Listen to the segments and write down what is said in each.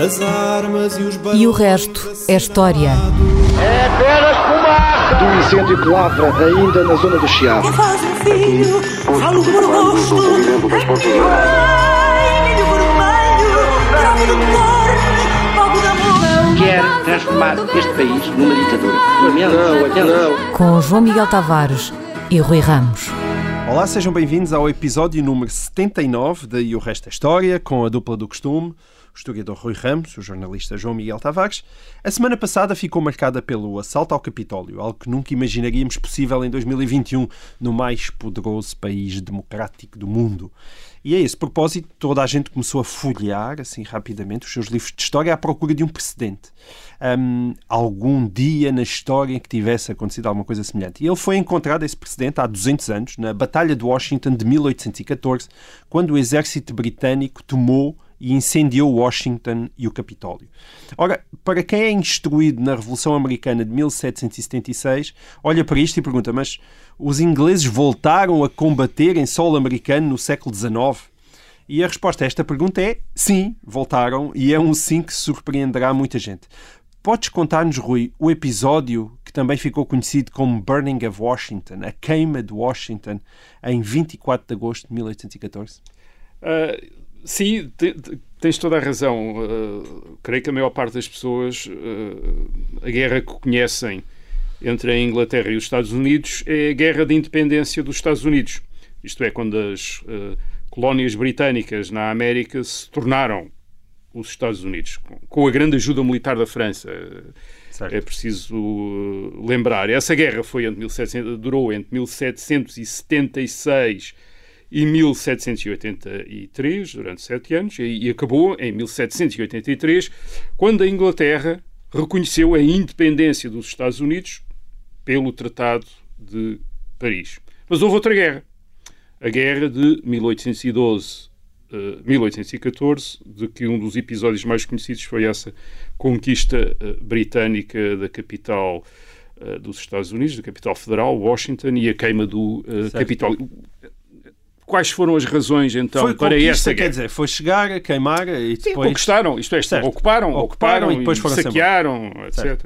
As armas e os E o resto é história. É apenas fumaça! Do incêndio que lavra ainda na zona do Chiado. Que faz um filho, falo fogo de amor. Quer transformar este país numa ditadura. Não, lamento. não. Com João Miguel Tavares e Rui Ramos. Olá, sejam bem-vindos ao episódio número 79 de E o Resto é História, com a dupla do costume, o historiador Rui Ramos, o jornalista João Miguel Tavares. A semana passada ficou marcada pelo assalto ao Capitólio, algo que nunca imaginaríamos possível em 2021 no mais poderoso país democrático do mundo. E a esse propósito, toda a gente começou a folhear, assim rapidamente, os seus livros de história à procura de um precedente. Hum, algum dia na história em que tivesse acontecido alguma coisa semelhante. E ele foi encontrado, esse precedente, há 200 anos, na Batalha de Washington de 1814, quando o exército britânico tomou e incendiou Washington e o Capitólio. Ora, para quem é instruído na Revolução Americana de 1776, olha para isto e pergunta: mas os ingleses voltaram a combater em solo americano no século XIX? E a resposta a esta pergunta é sim, voltaram, e é um sim que surpreenderá muita gente. Podes contar-nos, Rui, o episódio que também ficou conhecido como Burning of Washington, a queima de Washington, em 24 de agosto de 1814? Uh, sim, te- te- tens toda a razão. Uh, creio que a maior parte das pessoas, uh, a guerra que conhecem entre a Inglaterra e os Estados Unidos é a guerra de independência dos Estados Unidos. Isto é, quando as uh, colónias britânicas na América se tornaram os Estados Unidos, com- a grande ajuda militar da França. Certo. É preciso uh, lembrar. Essa guerra foi entre 1700, durou entre 1776 e 1783, durante sete anos, e, acabou em 1783, quando a Inglaterra reconheceu a independência dos Estados Unidos pelo Tratado de Paris. Mas houve outra guerra. A guerra de 1812 eh, 1814, de que um dos episódios mais conhecidos foi essa conquista eh, britânica da capital eh, dos Estados Unidos, da capital federal, Washington, e a queima do eh, Certo. Capitólio. Quais foram as razões, então, foi para conquista, essa quer guerra? dizer, foi chegar, a queimar e Sim, depois... conquistaram, isto é, Certo. ocuparam, Ocuparam ocuparam e depois foram-se saquearam, etc.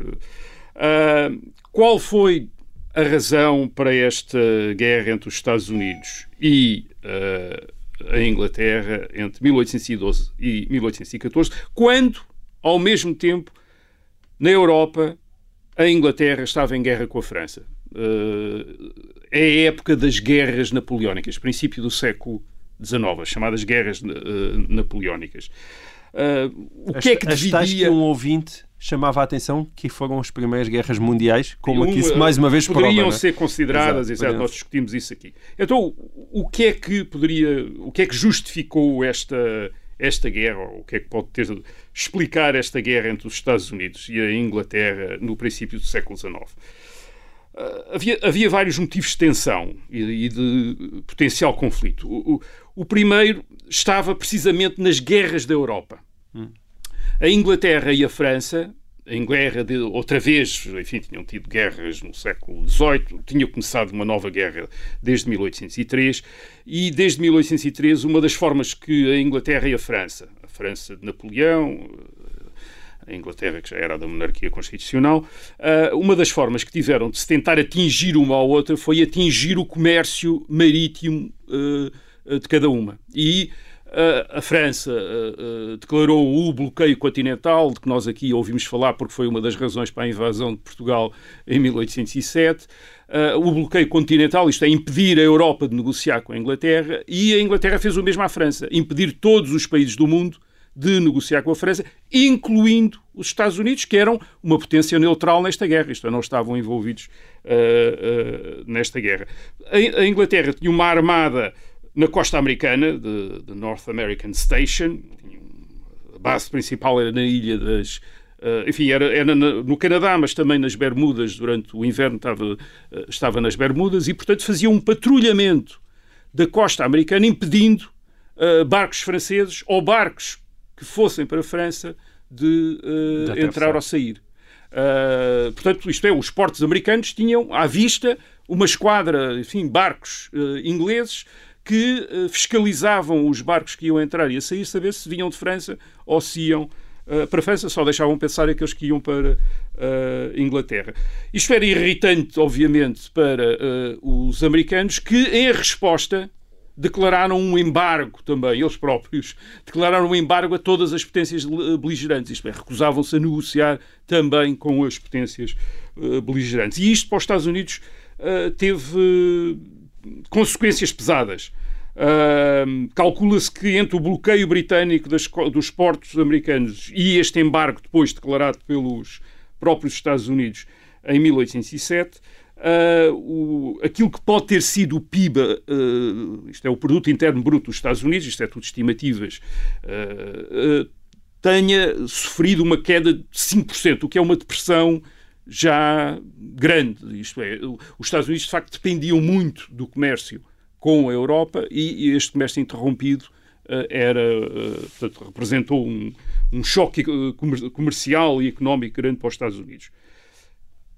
Ah, qual foi a razão para esta guerra entre os Estados Unidos e ah, a Inglaterra entre 1812 e 1814, quando, ao mesmo tempo, na Europa, a Inglaterra estava em guerra com a França? Ah, é a época das guerras napoleónicas, princípio do século XIX, as chamadas guerras ah, napoleónicas. Ah, o que é que As dividia... que um ouvinte chamava a atenção que foram as primeiras guerras mundiais, como aqui Uma- se mais uma vez prova, poderiam não é? ser consideradas, Exato, exato, nós discutimos isso aqui. Então, o- o que é que poderia, o que é que justificou esta esta guerra, ou o que é que pode ter explicar esta guerra entre os Estados Unidos e a Inglaterra no princípio do século XIX? Ah, havia, havia vários motivos de tensão e, e de potencial conflito. O, o- o primeiro estava precisamente nas guerras da Europa. A Inglaterra e a França, em guerra de outra vez, enfim, tinham tido guerras no século XVIII, tinha começado uma nova guerra desde 1803, e desde 1803 uma das formas que a Inglaterra e a França, a França de Napoleão, a Inglaterra, que já era da monarquia constitucional, ah, uma das formas que tiveram de se tentar atingir uma à outra foi atingir o comércio marítimo ah, de cada uma. E ah, a França declarou o bloqueio continental, de que nós aqui ouvimos falar porque foi uma das razões para a invasão de Portugal em 1807. Ah, o bloqueio continental, isto é, impedir a Europa de negociar com a Inglaterra, e a Inglaterra fez o mesmo à França, impedir todos os países do mundo de negociar com a França, incluindo os Estados Unidos, que eram uma potência neutral nesta guerra, isto é, não estavam envolvidos ah, ah, nesta guerra. A, Inglaterra tinha uma armada na costa americana, de, North American Station, a base principal era na ilha das. ah, enfim, era, era no Canadá, mas também nas Bermudas, durante o inverno estava, estava nas Bermudas, e portanto fazia um patrulhamento da costa americana, impedindo ah, barcos franceses ou barcos que fossem para a França de, De atravessar. entrar ou sair. Ah, portanto, isto é, os portos americanos tinham à vista uma esquadra, enfim, barcos ah, ingleses que fiscalizavam os barcos que iam entrar e a sair, saber se vinham de França ou se iam uh, para a França, só deixavam pensar aqueles que iam para a Inglaterra. Isto era irritante, obviamente, para os americanos, que, em resposta, declararam um embargo também, eles próprios, declararam um embargo a todas as potências beligerantes, isto é, recusavam-se a negociar também com as potências beligerantes. E isto para os Estados Unidos teve consequências pesadas. Uh, Calcula-se que entre o bloqueio britânico das, dos portos americanos e este embargo depois declarado pelos próprios Estados Unidos em 1807, uh, o, aquilo que pode ter sido o PIB, uh, isto é o Produto Interno Bruto dos Estados Unidos, isto é tudo estimativas, ah, tenha sofrido uma queda de 5%, o que é uma depressão já grande. Isto é, os Estados Unidos de facto dependiam muito do comércio com a Europa e, este comércio interrompido uh, era, uh, portanto, representou um, um choque comercial e económico grande para os Estados Unidos.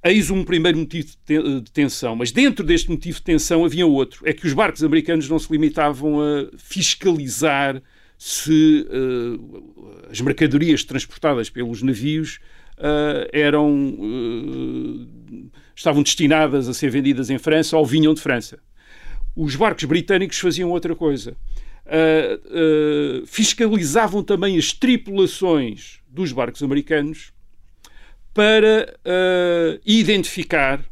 Eis um primeiro motivo de tensão, mas dentro deste motivo de tensão havia outro: é que os barcos americanos não se limitavam a fiscalizar se uh, as mercadorias transportadas pelos navios uh, eram uh, estavam destinadas a ser vendidas em França ou vinham de França os barcos britânicos faziam outra coisa. Fiscalizavam também as tripulações dos barcos americanos para uh, identificar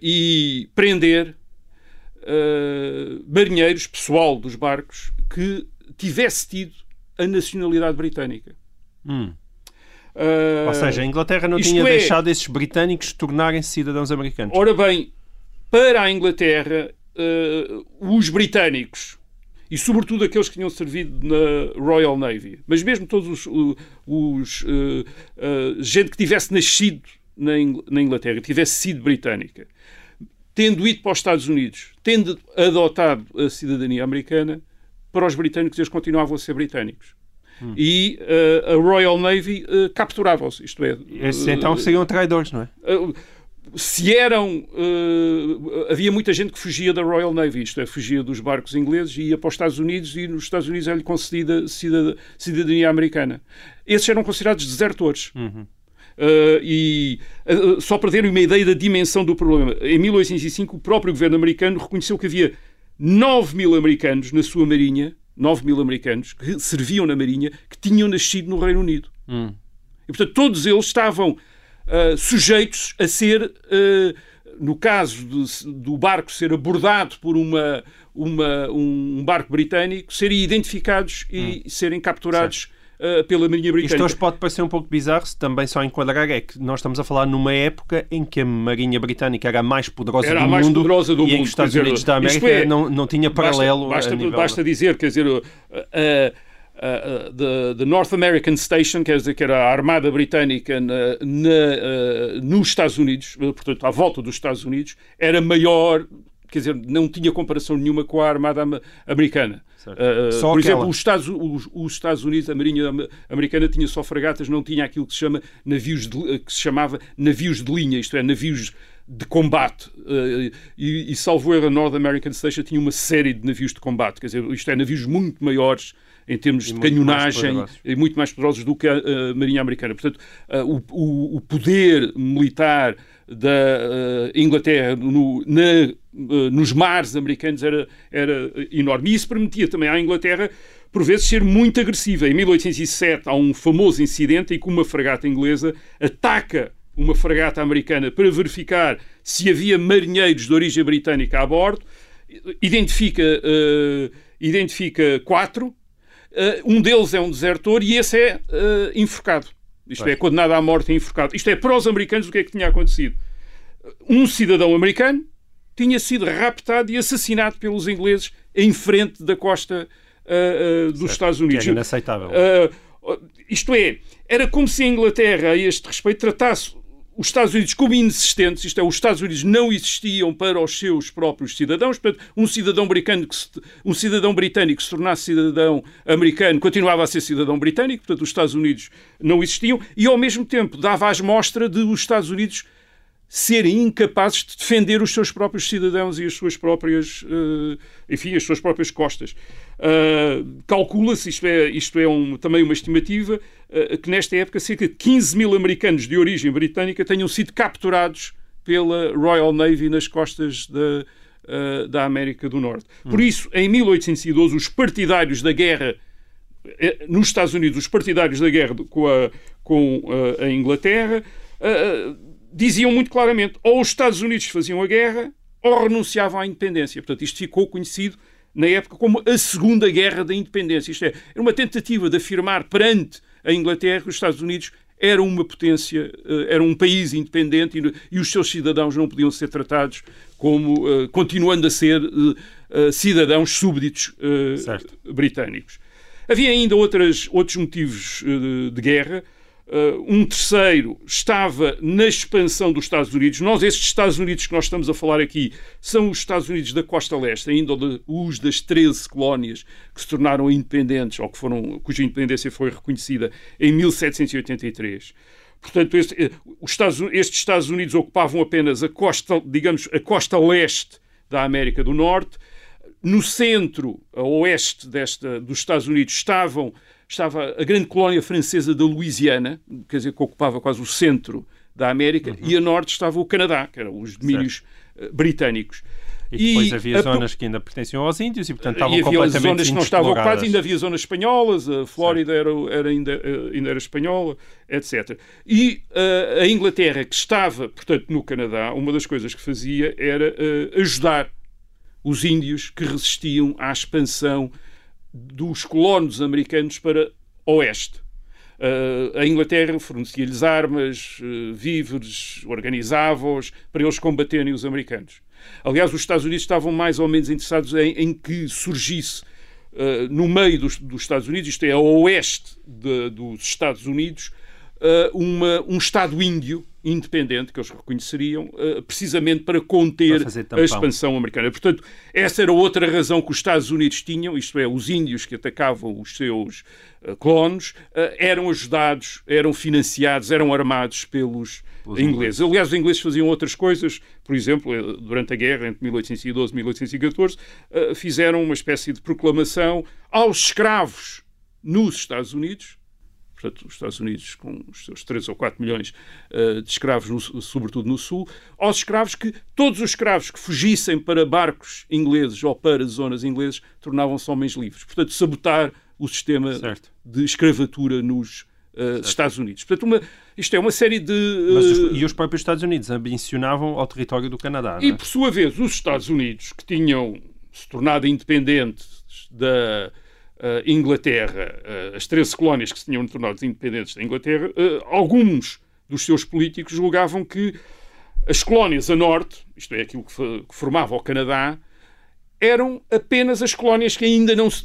e prender marinheiros, pessoal dos barcos, que tivesse tido a nacionalidade britânica. Hum. Ou seja, a Inglaterra não tinha é, deixado esses britânicos tornarem-se cidadãos americanos. Ora bem, para a Inglaterra, uh, os britânicos e sobretudo aqueles que tinham servido na Royal Navy, mas mesmo todos os, os uh, uh, gente que tivesse nascido na, Ingl na Inglaterra, tivesse sido britânica, tendo ido para os Estados Unidos, tendo adotado a cidadania americana, para os britânicos eles continuavam a ser britânicos. Hum. E uh, a Royal Navy capturava-os, isto é... Esses então seriam traidores, não é? Se eram. Uh, havia muita gente que fugia da Royal Navy, isto é, fugia dos barcos ingleses e ia para os Estados Unidos e nos Estados Unidos é-lhe concedida cidadania americana. Esses eram considerados desertores. Uhum. Uh, e uh, só para terem uma ideia da dimensão do problema, em 1805 o próprio governo americano reconheceu que havia 9 mil americanos na sua marinha, 9 mil americanos que serviam na marinha, que tinham nascido no Reino Unido. Uhum. E portanto todos eles estavam uh, sujeitos a ser, uh, no caso de, do barco ser abordado por uma, uma, um barco britânico, serem identificados e hum. serem capturados. Uh, pela Marinha Britânica. Isto hoje pode parecer um pouco bizarro, se também só enquadrar é que nós estamos a falar numa época em que a Marinha Britânica era a mais poderosa era do mais mundo poderosa do e mundo, em que os Estados Unidos dizer, da América é, não, não tinha paralelo basta, basta, basta dizer, quer dizer, uh, uh, the, the, North American Station, quer dizer, que era a Armada Britânica na, na, uh, nos Estados Unidos, portanto, à volta dos Estados Unidos, era maior, quer dizer, não tinha comparação nenhuma com a Armada Americana. Uh, por exemplo, os Estados, os, os, Estados Unidos, a Marinha Americana tinha só fragatas, não tinha aquilo que se chama navios de, que se chamava navios de linha, isto é, navios de combate. Uh, e, e salvo erro, a North American Station tinha uma série de navios de combate, quer dizer, isto é, navios muito maiores em termos e de canhonagem e muito mais poderosos do que a, a Marinha Americana. Portanto, o, o, poder militar da Inglaterra no, na, nos mares americanos era, era enorme. E isso permitia também à Inglaterra, por vezes, ser muito agressiva. Em 1807 há um famoso incidente em que uma fragata inglesa ataca uma fragata americana para verificar se havia marinheiros de origem britânica a bordo, identifica, uh, identifica quatro, um deles é um desertor e esse é uh, enforcado. Isto é, condenado à morte e enforcado. Isto é, para os americanos, o que é que tinha acontecido? Um cidadão americano tinha sido raptado e assassinado pelos ingleses em frente da costa uh, dos certo. Estados Unidos. Que é inaceitável. isto é, era como se a Inglaterra, a este respeito, tratasse os Estados Unidos como inexistentes, isto é, os Estados Unidos não existiam para os seus próprios cidadãos, portanto, um cidadão britânico que se, um cidadão britânico se tornasse cidadão americano continuava a ser cidadão britânico, portanto, os Estados Unidos não existiam, e ao mesmo tempo dava as mostras de os Estados Unidos serem incapazes de defender os seus próprios cidadãos e as suas próprias, uh, enfim, as suas próprias costas. Uh, Calcula-se, isto é, isto é um, também uma estimativa, uh, que nesta época cerca de 15 mil americanos de origem britânica tenham sido capturados pela Royal Navy nas costas da, da América do Norte. Por hum. isso, em 1812, os partidários da guerra nos Estados Unidos, os partidários da guerra com a, com a Inglaterra diziam muito claramente ou os Estados Unidos faziam a guerra ou renunciavam à independência. Portanto, isto ficou conhecido na época como a Segunda Guerra da Independência. Isto é, era uma tentativa de afirmar perante a Inglaterra que os Estados Unidos eram uma potência, uh, era um país independente e, os seus cidadãos não podiam ser tratados como, uh, continuando a ser uh, cidadãos súbditos britânicos. Havia ainda outras, outros motivos de guerra. Uh, um terceiro estava na expansão dos Estados Unidos. Nós, estes Estados Unidos que nós estamos a falar aqui, são os Estados Unidos da costa leste, ainda os das 13 colónias que se tornaram independentes, ou que foram, cuja independência foi reconhecida em 1783. Portanto, este, eh, Estados, estes Estados Unidos ocupavam apenas a costa, digamos, a costa leste da América do Norte. No centro, a oeste desta, dos Estados Unidos, estavam estava a grande colónia francesa da Louisiana, quer dizer, que ocupava quase o centro da América, uhum. e a norte estava o Canadá, que eram os domínios certo. Eh, britânicos. E depois e havia a... zonas que ainda pertenciam aos índios e, portanto, estavam e havia completamente zonas que não estavam ocupadas, ainda havia zonas espanholas, a Flórida era, era, ainda, eh, ainda era espanhola, etc. E uh, a Inglaterra, que estava, portanto, no Canadá, uma das coisas que fazia era uh, ajudar os índios que resistiam à expansão dos colonos americanos para oeste. Uh, a Inglaterra fornecia-lhes armas, uh, víveres, organizava-os para eles combaterem os americanos. Aliás, os Estados Unidos estavam mais ou menos interessados em, em que surgisse uh, no meio dos, dos, Estados Unidos, isto é, a oeste de, dos Estados Unidos, uma, um Estado índio independente que eles reconheceriam, uh, precisamente para conter a expansão americana. Portanto, essa era outra razão que os Estados Unidos tinham, isto é, os índios que atacavam os seus colonos, uh, eram ajudados, eram financiados, eram armados pelos ingleses. ingleses. Aliás, os ingleses faziam outras coisas, por exemplo, durante a guerra entre 1812 e 1814, fizeram uma espécie de proclamação aos escravos nos Estados Unidos, portanto, os Estados Unidos com os seus 3 ou 4 milhões uh, de escravos, no, sobretudo no Sul, aos escravos que, todos os escravos que fugissem para barcos ingleses ou para zonas inglesas, tornavam-se homens livres. Portanto, sabotar o sistema certo. de escravatura nos uh, Estados Unidos. Portanto, uma, isto é uma série de... Uh, os, e os próprios Estados Unidos ambicionavam ao território do Canadá, E, é? por sua vez, os Estados Unidos, que tinham se tornado independentes da Inglaterra, uh, as 13 colónias que se tinham tornado independentes da Inglaterra, uh, alguns dos seus políticos julgavam que as colónias a norte, isto é, aquilo que, que formava o Canadá, eram apenas as colónias que ainda não se,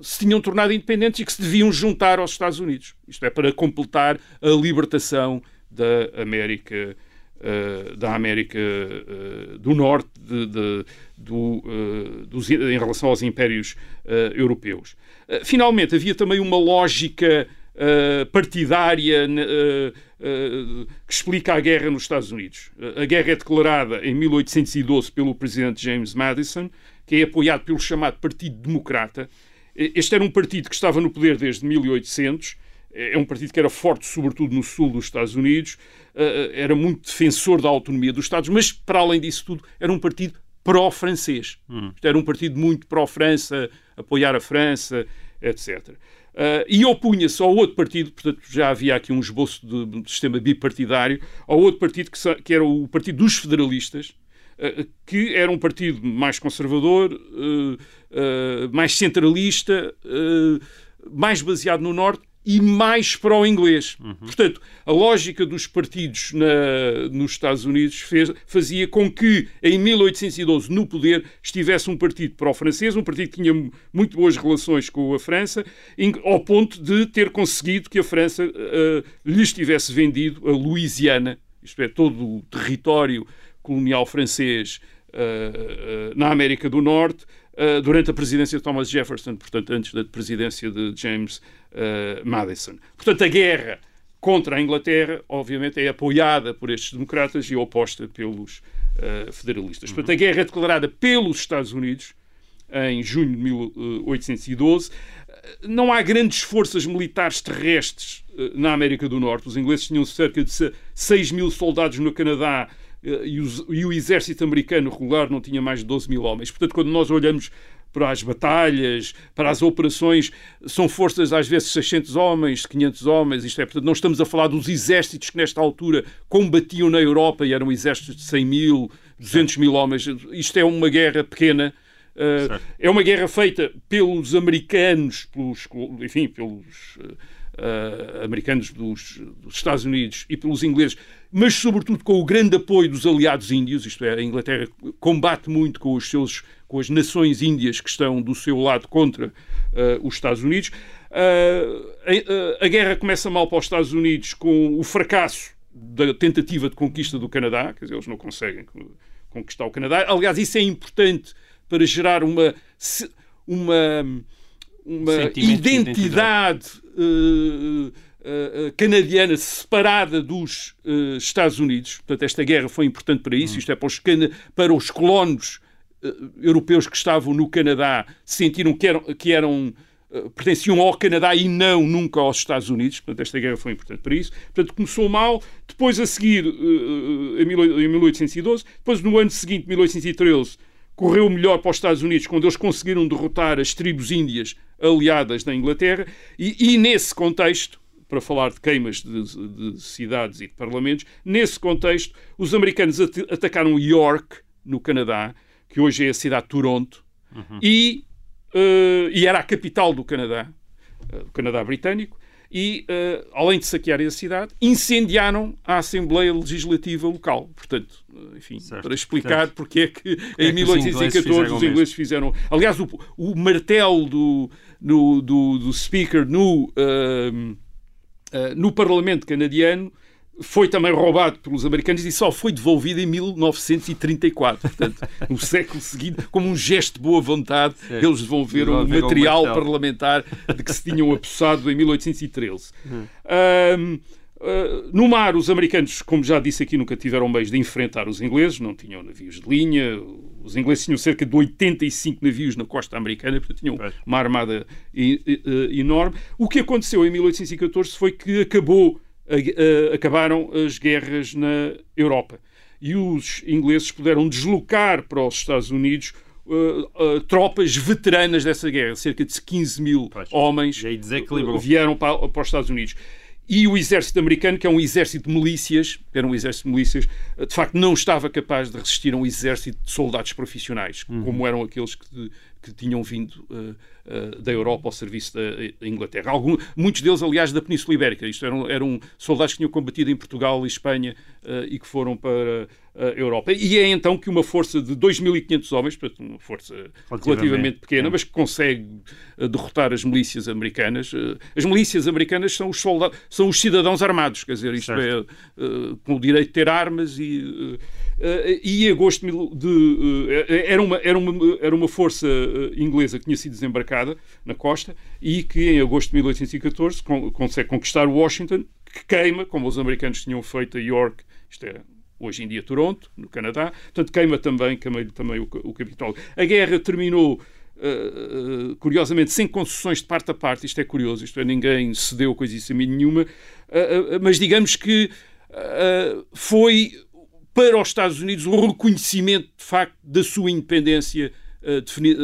se, tinham tornado independentes e que se deviam juntar aos Estados Unidos. Isto é, para completar a libertação da América Uh, da América uh, do Norte de, de, do, uh, dos, em relação aos impérios europeus. Finalmente, havia também uma lógica partidária que explica a guerra nos Estados Unidos. a guerra é declarada em 1812 pelo presidente James Madison, que é apoiado pelo chamado Partido Democrata. Este era um partido que estava no poder desde 1800 é um partido que era forte, sobretudo no sul dos Estados Unidos, eh, eh, era muito defensor da autonomia dos Estados, mas, para além disso tudo, era um partido pró-francês. Uhum. Era um partido muito pró-França, apoiar a França, etc. Uh, eh, e opunha-se ao outro partido, portanto já havia aqui um esboço de, de sistema bipartidário, ao outro partido que, que, era o Partido dos Federalistas, uh, que era um partido mais conservador, uh, mais centralista, mais baseado no Norte, e mais para o inglês. Uhum. Portanto, a lógica dos partidos na, nos Estados Unidos fez, fazia com que, em 1812, no poder, estivesse um partido para o francês, um partido que tinha muito boas relações com a França, ao ponto de ter conseguido que a França uh, lhes tivesse vendido a Louisiana, isto é, todo o território colonial francês uh, uh, na América do Norte, durante a presidência de Thomas Jefferson, portanto, antes da presidência de James uh, Madison. Portanto, a guerra contra a Inglaterra, obviamente, é apoiada por estes democratas e oposta pelos uh, federalistas. Portanto, a guerra é declarada pelos Estados Unidos em junho de 1812. Não há grandes forças militares terrestres na América do Norte. Os ingleses tinham cerca de 6 mil soldados no Canadá e, os, e o exército americano regular não tinha mais de 12 mil homens. Portanto, quando nós olhamos para as batalhas, para as operações, são forças às vezes 600 homens, 500 homens, isto é, portanto, não estamos a falar dos exércitos que nesta altura combatiam na Europa e eram exércitos de 100 mil, 200 mil homens. Isto é uma guerra pequena. Uh, é uma guerra feita pelos americanos, pelos, enfim, pelos uh, americanos dos, dos, Estados Unidos e pelos ingleses, mas sobretudo com o grande apoio dos aliados índios, isto é, a Inglaterra combate muito com, os seus, com as nações índias que estão do seu lado contra uh, os Estados Unidos. A, a, guerra começa mal para os Estados Unidos com o fracasso da tentativa de conquista do Canadá, quer dizer, eles não conseguem conquistar o Canadá. Aliás, isso é importante para gerar uma, uma uma identidade, identidade. Uh, uh, canadiana separada dos uh, Estados Unidos. Portanto, esta guerra foi importante para isso. Hum. Isto é para os, para os colonos europeus que estavam no Canadá sentiram que eram, que eram pertenciam ao Canadá e não nunca aos Estados Unidos. Portanto, esta guerra foi importante para isso. Portanto, começou mal. Depois, a seguir, em 1812, depois, no ano seguinte, 1813, correu melhor para os Estados Unidos quando eles conseguiram derrotar as tribos índias aliadas da Inglaterra, e, e nesse contexto, para falar de queimas de, de, cidades e de parlamentos, nesse contexto, os americanos at atacaram York, no Canadá, que hoje é a cidade de Toronto, uhum. e, uh, e era a capital do Canadá, uh, do Canadá britânico, e, uh, além de saquearem a cidade, incendiaram a Assembleia Legislativa local. Portanto, enfim, certo, para explicar certo. porque é que em é 1814 os ingleses fizeram. Aliás, o, o martelo do, do, do, do Speaker no, uh, no Parlamento canadiano foi também roubado pelos americanos e só foi devolvido em 1934. Portanto, no século seguinte, como um gesto de boa vontade, Sim. eles devolveram o material parlamentar de que se tinham apossado em 1813. Hum. Um, Uh, no mar, os americanos, como já disse aqui, nunca tiveram meios de enfrentar os ingleses, não tinham navios de linha. Os ingleses tinham cerca de 85 navios na costa americana, portanto tinham uma armada enorme. O que aconteceu em 1814 foi que acabou acabaram as guerras na Europa. E os ingleses puderam deslocar para os Estados Unidos Uh, uh, tropas veteranas dessa guerra, cerca de 15 mil pois, homens vieram para, para, os Estados Unidos. E o exército americano, que é um exército de milícias, era um exército de milícias, de facto não estava capaz de resistir a um exército de soldados profissionais, uhum. como eram aqueles que, que tinham vindo uh, uh, da Europa ao serviço da Inglaterra. Algum, muitos deles, aliás, da Península Ibérica. Isto eram, eram soldados que tinham combatido em Portugal e Espanha uh, e que foram para Europa. E é então que uma força de 2.500 homens, portanto, uma força relativamente pequena, é. mas que consegue derrotar as milícias americanas. As milícias americanas são os, soldados, são os cidadãos armados, quer dizer, isto certo. é com o direito de ter armas e e em agosto de, era, uma, era, uma, era uma força inglesa que tinha sido desembarcada na costa e que em agosto de 1814 con consegue conquistar Washington, que queima, como os americanos tinham feito a York, isto é hoje em dia Toronto, no Canadá, portanto queima também, queima também o, o Capitólio. A guerra terminou Uh, curiosamente, sem concessões de parte a parte, isto é curioso, isto é, ninguém cedeu coisa nenhuma, uh, mas digamos que foi para os Estados Unidos o reconhecimento, de facto, da sua independência defini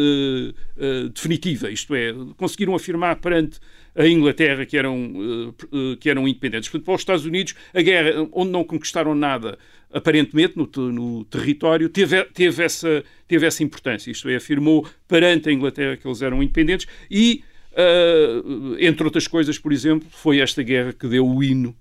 definitiva. Isto é, conseguiram afirmar perante a Inglaterra que eram, que eram independentes. Portanto, para os Estados Unidos, a guerra, onde não conquistaram nada, aparentemente, no, no território, teve, teve, essa, teve essa importância. Isto é, afirmou perante a Inglaterra que eles eram independentes e, entre outras coisas, por exemplo, foi esta guerra que deu o hino,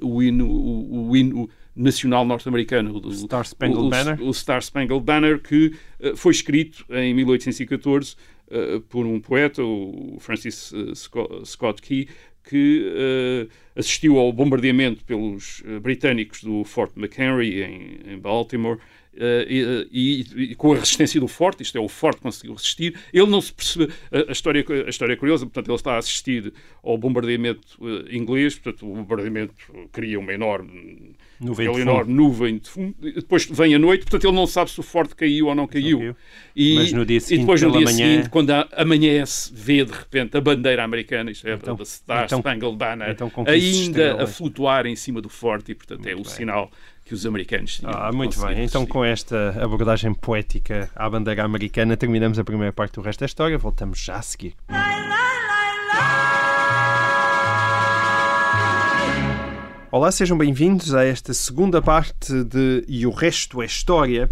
o hino, o, o hino nacional norte-americano, o Star Spangled o, Banner, o Star Spangled Banner, que uh, foi escrito em 1814 uh, eh, por um poeta, o Francis uh, Scott Key, que assistiu ao bombardeamento pelos britânicos do Fort McHenry em, em Baltimore Uh, e, e, e, com a resistência do forte, isto é, o forte conseguiu resistir, ele não se percebe. A, a, história, a história é curiosa, portanto, ele está a assistir ao bombardeamento uh, inglês, portanto, o bombardeamento cria uma enorme nuvem, de, enorme nuvem de fundo, depois vem a noite, portanto, ele não sabe se o forte caiu ou não caiu. E, Mas no dia seguinte, e depois no dia manhã... seguinte, quando amanhece, vê de repente a bandeira americana, isto é, então, a Star então, Spangled Banner, então, ainda a flutuar em cima do forte, e portanto muito é o bem. sinal que os americanos tinham. Ah, muito bem. Então, com esta abordagem poética à bandeira americana, terminamos a primeira parte do resto da história. Voltamos já a seguir. Olá, sejam bem-vindos a esta segunda parte de E o Resto é História.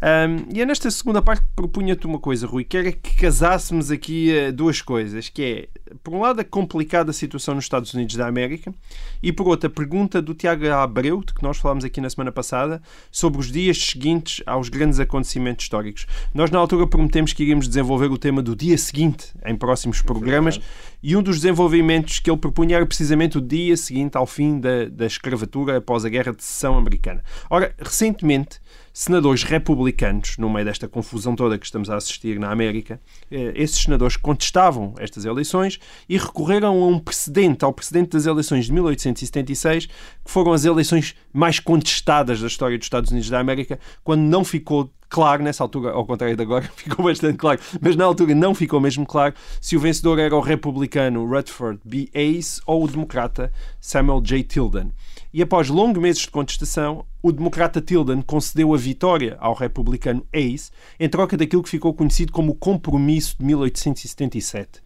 Um, e é nesta segunda parte que propunha-te uma coisa, Rui, que era que casássemos aqui uh, duas coisas, que é, por um lado, a complicada situação nos Estados Unidos da América e, por outro, a pergunta do Tiago Abreu, de que nós falámos aqui na semana passada, sobre os dias seguintes aos grandes acontecimentos históricos. Nós, na altura, prometemos que iríamos desenvolver o tema do dia seguinte em próximos programas e um dos desenvolvimentos que ele propunha era precisamente o dia seguinte ao fim da, da escravatura após a Guerra de Secessão Americana. Ora, recentemente, senadores republicanos, no meio desta confusão toda que estamos a assistir na América, esses senadores contestavam estas eleições e recorreram a um precedente, ao precedente das eleições de 1876, que foram as eleições mais contestadas da história dos Estados Unidos da América, quando não ficou claro nessa altura, ao contrário de agora, ficou bastante claro, mas na altura não ficou mesmo claro se o vencedor era o republicano Rutherford B. Hayes ou o democrata Samuel J. Tilden. E após longos meses de contestação, o democrata Tilden concedeu a vitória ao republicano Hayes em troca daquilo que ficou conhecido como o Compromisso de 1877.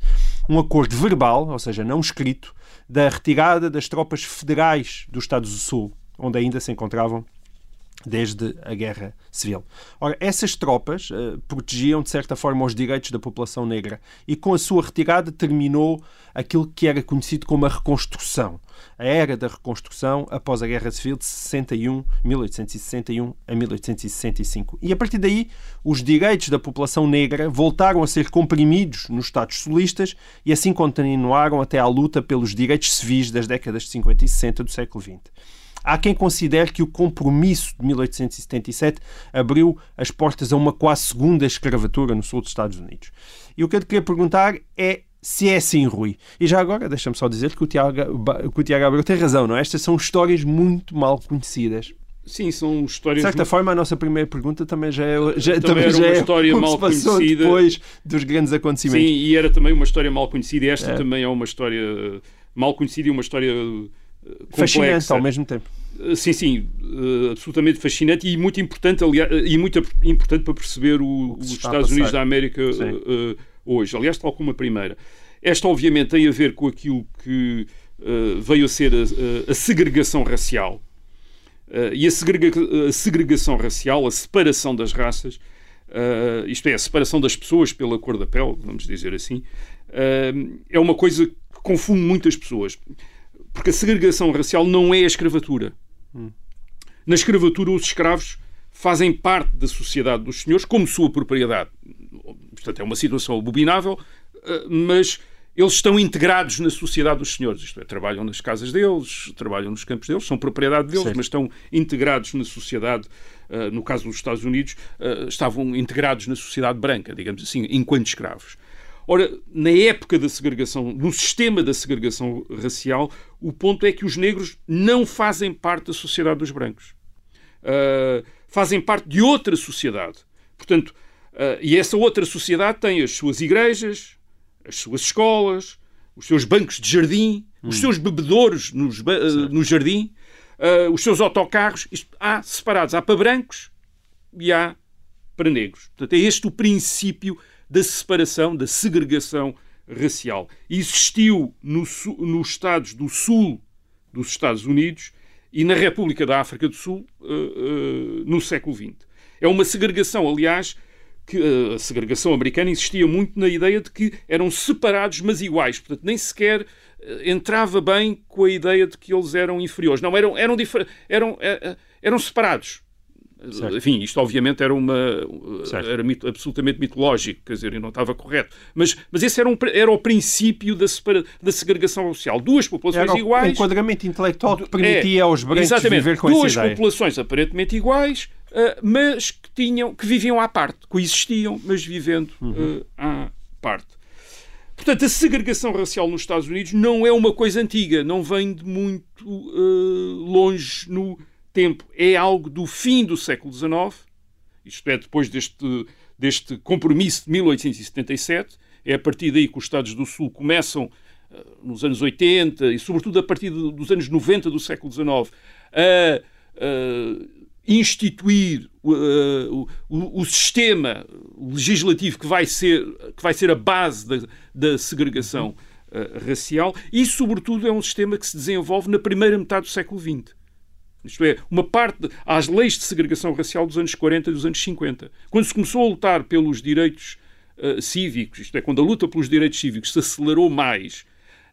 Um acordo verbal, ou seja, não escrito, da retirada das tropas federais dos Estados do Sul, onde ainda se encontravam desde a Guerra Civil. Ora, essas tropas uh, protegiam, de certa forma, os direitos da população negra e, com a sua retirada, terminou aquilo que era conhecido como a reconstrução. A era da reconstrução após a Guerra Civil de 61, 1861 a 1865. E, a partir daí, os direitos da população negra voltaram a ser comprimidos nos Estados solistas e assim continuaram até à luta pelos direitos civis das décadas de 50 e 60 do século XX. Há quem considere que o compromisso de 1877 abriu as portas a uma quase segunda escravatura no sul dos Estados Unidos. E o que eu te queria perguntar é se é assim, Rui. E já agora, deixa-me só dizer que o Tiago, que o Tiago Abreu tem razão, não é? Estas são histórias muito mal conhecidas. Sim, são histórias. De certa forma, a nossa primeira pergunta também já é, já, também também já uma é história que mal conhecida. depois dos grandes acontecimentos. Sim, e era também uma história mal conhecida. E esta É. também é uma história mal conhecida e uma história Fascinante complexa. ao mesmo tempo. Uh, Sim, sim, uh, absolutamente fascinante e muito importante, aliás, e muito importante para perceber o- os Estados Unidos da América Sim. uh, hoje. Aliás, tal como a primeira. Esta, obviamente, tem a ver com aquilo que uh, veio a ser a, a segregação racial. Uh, e a, segrega- a segregação racial, a separação das raças, uh, isto é, a separação das pessoas pela cor da pele, vamos dizer assim, é uma coisa que confunde muitas pessoas. Porque a segregação racial não é a escravatura. Na escravatura, os escravos fazem parte da sociedade dos senhores como sua propriedade. Portanto, é uma situação abominável, eh, mas eles estão integrados na sociedade dos senhores. Isto é, trabalham nas casas deles, trabalham nos campos deles, são propriedade deles, Certo. mas estão integrados na sociedade. eh, No caso dos Estados Unidos, eh, estavam integrados na sociedade branca, digamos assim, enquanto escravos. Ora, na época da segregação, no sistema da segregação racial, o ponto é que os negros não fazem parte da sociedade dos brancos. Uh, fazem parte de outra sociedade. Portanto, uh, e essa outra sociedade tem as suas igrejas, as suas escolas, os seus bancos de jardim, os seus bebedouros nos, uh, no jardim, uh, os seus autocarros. Isto, há separados. Há para brancos e há para negros. Portanto, é este o princípio da separação, da segregação racial. Existiu no nos Estados do Sul dos Estados Unidos e na República da África do Sul no século XX. É uma segregação, aliás, que a segregação americana insistia muito na ideia de que eram separados, mas iguais. Portanto, nem sequer eh, entrava bem com a ideia de que eles eram inferiores. Não, eram, eram, eram, eh, eh, eram separados. Certo. Enfim, isto obviamente era uma Certo. era mito- absolutamente mitológico, quer dizer, e não estava correto. Mas, mas esse era, um, era o princípio da, separa, da segregação social. Duas populações Era iguais. enquadramento intelectual que permitia É, aos brancos viver com duas essa ideia. populações aparentemente iguais, mas que, tinham, que viviam à parte, coexistiam, mas vivendo uh, à parte. Portanto, a segregação racial nos Estados Unidos não é uma coisa antiga, não vem de muito uh, longe no tempo. É algo do fim do século XIX, isto é, depois deste, deste compromisso de 1877. É a partir daí que os Estados do Sul começam, nos anos 80 e, sobretudo, a partir dos anos 90 do século XIX, a. instituir uh, o, o, sistema legislativo que vai ser, que vai ser a base da, da segregação uh, racial e, sobretudo, é um sistema que se desenvolve na primeira metade do século XX. Isto é, uma parte às leis de segregação racial dos anos 40 e dos anos 50. Quando se começou a lutar pelos direitos uh, cívicos, isto é, quando a luta pelos direitos cívicos se acelerou mais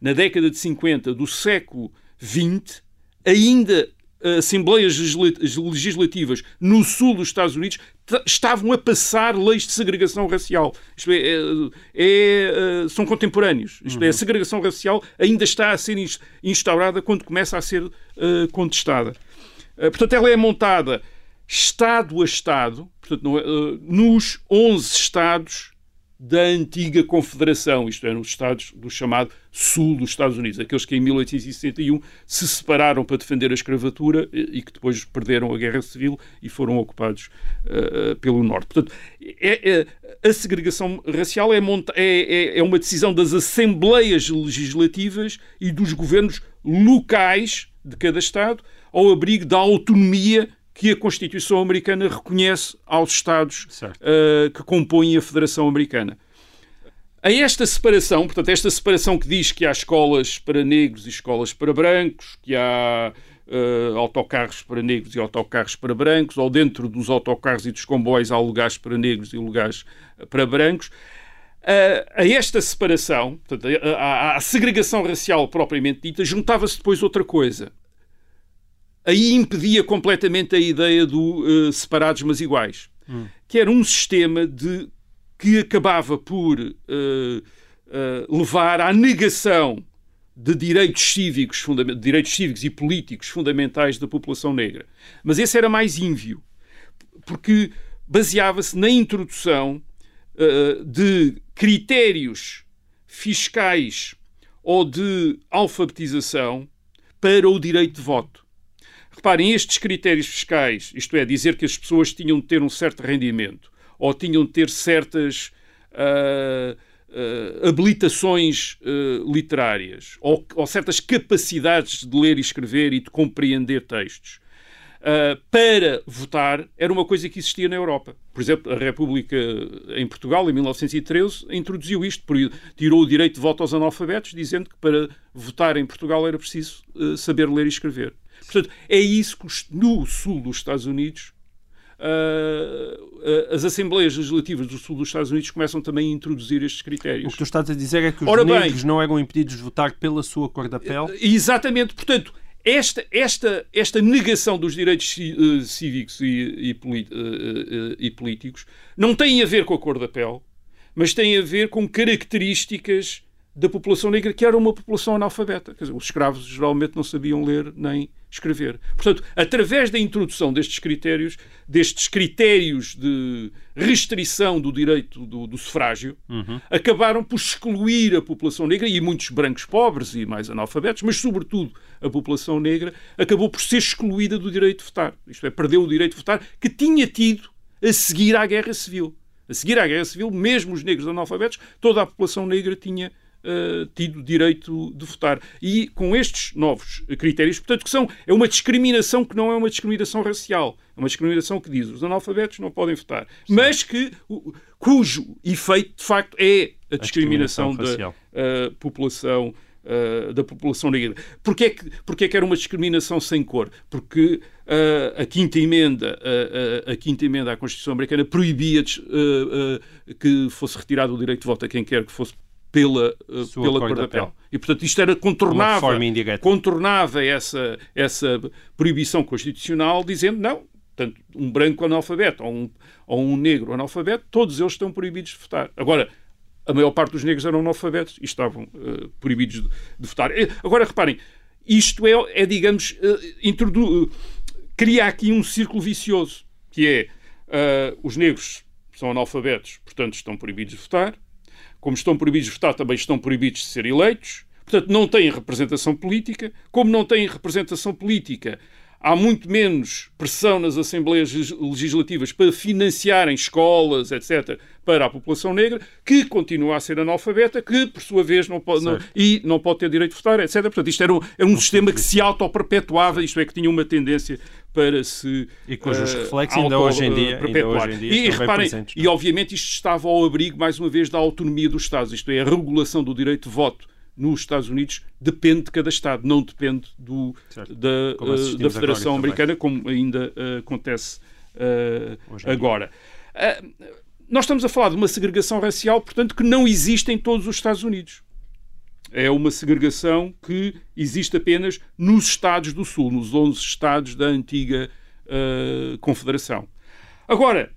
na década de 50 do século XX, ainda assembleias legislativas no sul dos Estados Unidos estavam a passar leis de segregação racial. Isto é, é, é eh, são contemporâneos. Isto uhum. é, a segregação racial ainda está a ser instaurada quando começa a ser uh, contestada. Uh, portanto, ela é montada Estado a Estado, portanto, uh, nos 11 Estados da antiga Confederação, isto é, nos Estados do chamado Sul dos Estados Unidos, aqueles que em 1861 se separaram para defender a escravatura e que depois perderam a Guerra Civil e foram ocupados uh, pelo Norte. Portanto, é, é, a segregação racial é, é, é, é uma decisão das assembleias legislativas e dos governos locais de cada Estado ao abrigo da autonomia que a Constituição Americana reconhece aos Estados uh, que compõem a Federação Americana. A esta separação, portanto, esta separação que diz que há escolas para negros e escolas para brancos, que há uh, autocarros para negros e autocarros para brancos, ou dentro dos autocarros e dos comboios há lugares para negros e lugares para brancos. Uh, a esta separação, portanto, a, a segregação racial propriamente dita, juntava-se depois outra coisa aí impedia completamente a ideia do uh, separados mas iguais, hum. que era um sistema de que acabava por uh, uh, levar à negação de direitos cívicos, direitos cívicos e políticos fundamentais da população negra. Mas esse era mais ínvio, porque baseava-se na introdução de critérios fiscais ou de alfabetização para o direito de voto. Reparem, estes critérios fiscais, isto é, dizer que as pessoas tinham de ter um certo rendimento ou tinham de ter certas uh, uh, habilitações uh, literárias ou, ou, certas capacidades de ler e escrever e de compreender textos. para votar era uma coisa que existia na Europa. Por exemplo, a República em Portugal, em 1913, introduziu isto, tirou o direito de voto aos analfabetos, dizendo que para votar em Portugal era preciso saber ler e escrever. Portanto, é isso que no sul dos Estados Unidos Uh, as Assembleias Legislativas do Sul dos Estados Unidos começam também a introduzir estes critérios. O que tu estás a dizer é que os Ora negros bem, não eram impedidos de votar pela sua cor da pele? Exatamente. Portanto, esta, esta, esta negação dos direitos uh, cívicos e, e, uh, e políticos não tem a ver com a cor da pele, mas tem a ver com características da população negra, que era uma população analfabeta. Quer dizer, os escravos geralmente não sabiam ler nem escrever. Portanto, através da introdução destes critérios, destes critérios de restrição do direito do, do sufrágio, uhum. acabaram por excluir a população negra e muitos brancos pobres e mais analfabetos, mas sobretudo a população negra, acabou por ser excluída do direito de votar. Isto é, perdeu o direito de votar que tinha tido a seguir à Guerra Civil. A seguir à Guerra Civil, mesmo os negros analfabetos, toda a população negra tinha uh, tido direito de votar. E com estes novos critérios, portanto, que são, é uma discriminação que não é uma discriminação racial, é uma discriminação que diz os analfabetos não podem votar, Sim. mas que cujo efeito, de facto, é a discriminação, a discriminação da uh, população Uh, da população negra. Porquê é, que, porquê é que era uma discriminação sem cor? Porque uh, a, quinta emenda, uh, a quinta emenda à Constituição Americana proibia que fosse retirado o direito de voto a quem quer que fosse pela, eh, pela cor da pele. E, portanto, isto era contornava, contornava essa, essa proibição constitucional, dizendo não, portanto, um branco analfabeto ou um, ou um negro analfabeto, todos eles estão proibidos de votar. Agora, a maior parte dos negros eram analfabetos e estavam uh, proibidos de, de, votar. Agora, reparem, isto é, é digamos, uh, introdu cria aqui um círculo vicioso. que é uh, os negros são analfabetos, portanto estão proibidos de votar. Como estão proibidos de votar, também estão proibidos de ser eleitos. Portanto, não têm representação política. Como não têm representação política, há muito menos pressão nas Assembleias Legislativas para financiarem escolas, etc., para a população negra, que continua a ser analfabeta, que, por sua vez, não pode, não, e não pode ter direito de votar, etc. Portanto, isto era um, era um sistema que se auto-perpetuava, isto é, que tinha uma tendência para se. E cujos uh, reflexos ainda, hoje em dia, ainda hoje em dia. E, reparem, presentes, e obviamente isto estava ao abrigo, mais uma vez, da autonomia dos Estados, isto é, a regulação do direito de voto nos Estados Unidos depende de cada Estado, não depende do, da, uh, da Federação Americana, como ainda uh, acontece agora. nós estamos a falar de uma segregação racial, portanto, que não existe em todos os Estados Unidos. É uma segregação que existe apenas nos Estados do Sul, nos 11 Estados da antiga Confederação. Agora,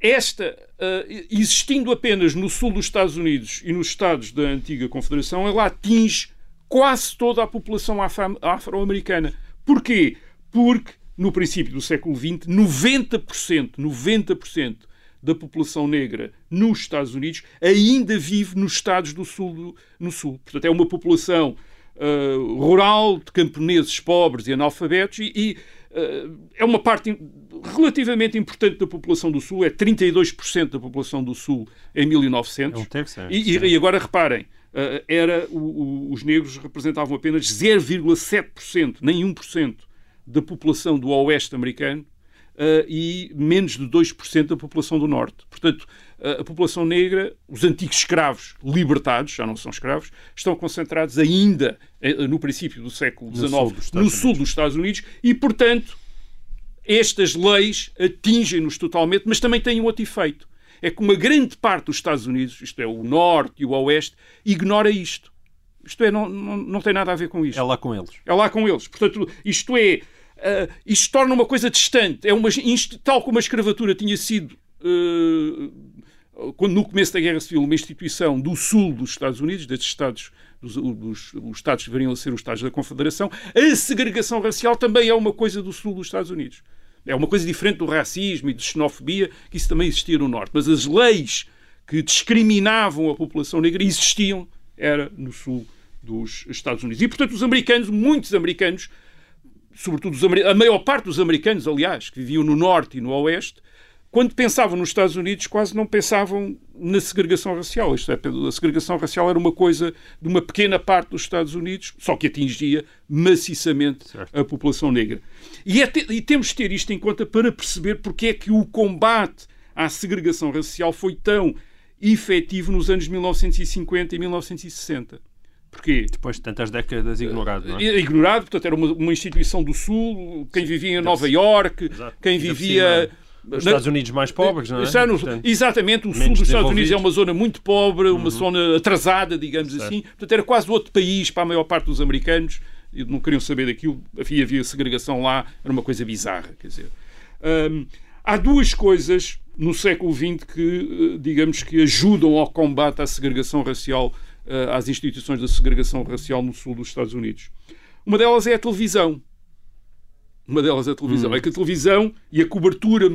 esta, uh, existindo apenas no sul dos Estados Unidos e nos estados da antiga Confederação, ela atinge quase toda a população afro-americana. Porquê? Porque no princípio do século XX, 90%, 90% da população negra nos Estados Unidos ainda vive nos estados do sul. Do, no sul. Portanto, é uma população uh, rural, de camponeses pobres e analfabetos, e, e uh, é uma parte relativamente importante da população do Sul, é 32% da população do Sul em 1900. É um terço, é. E, e, agora reparem, uh, era, o, o, os negros representavam apenas 0,7%, nem 1% da população do Oeste americano Uh, e menos de 2% da população do Norte. Portanto, uh, a população negra, os antigos escravos libertados, já não são escravos, estão concentrados ainda uh, no princípio do século XIX no, sul, no sul dos Estados Unidos e, portanto, estas leis atingem-nos totalmente, mas também têm um outro efeito. É que uma grande parte dos Estados Unidos, isto é, o Norte e o Oeste, ignora isto. Isto é, não, não, não tem nada a ver com isto. É lá com eles. É lá com eles. Portanto, isto é. Uh, isto torna uma coisa distante. É uma, tal como a escravatura tinha sido. Uh, quando no começo da Guerra Civil, uma instituição do sul dos Estados Unidos, desses Estados dos, dos, os Estados deveriam ser os Estados da Confederação, a segregação racial também é uma coisa do sul dos Estados Unidos. É uma coisa diferente do racismo e de xenofobia, que isso também existia no Norte. Mas as leis que discriminavam a população negra existiam, era no sul dos Estados Unidos. E, portanto, os americanos, muitos americanos, sobretudo a maior parte dos americanos, aliás, que viviam no Norte e no Oeste, quando pensavam nos Estados Unidos, quase não pensavam na segregação racial. Isto é, a segregação racial era uma coisa de uma pequena parte dos Estados Unidos, só que atingia maciçamente certo. a população negra. E, é te, e temos de ter isto em conta para perceber porque é que o combate à segregação racial foi tão efetivo nos anos 1950 e 1960. Porquê? Depois de tantas décadas ignorado, não é? Ignorado, portanto, era uma, uma instituição do Sul, quem vivia em Nova Iorque, quem vivia os Estados Unidos mais pobres, não é? Portanto, exatamente, o sul dos Estados Unidos é uma zona muito pobre, uma uhum. zona atrasada, digamos certo. assim. Portanto, era quase outro país para a maior parte dos americanos. E não queriam saber daquilo. Havia, havia segregação lá, era uma coisa bizarra. Quer dizer, hum, há duas coisas no século XX que, eh, digamos, que ajudam ao combate à segregação racial, eh, às instituições da segregação racial no sul dos Estados Unidos. Uma delas é a televisão. Uma delas é a televisão. Hum. É que a televisão e a cobertura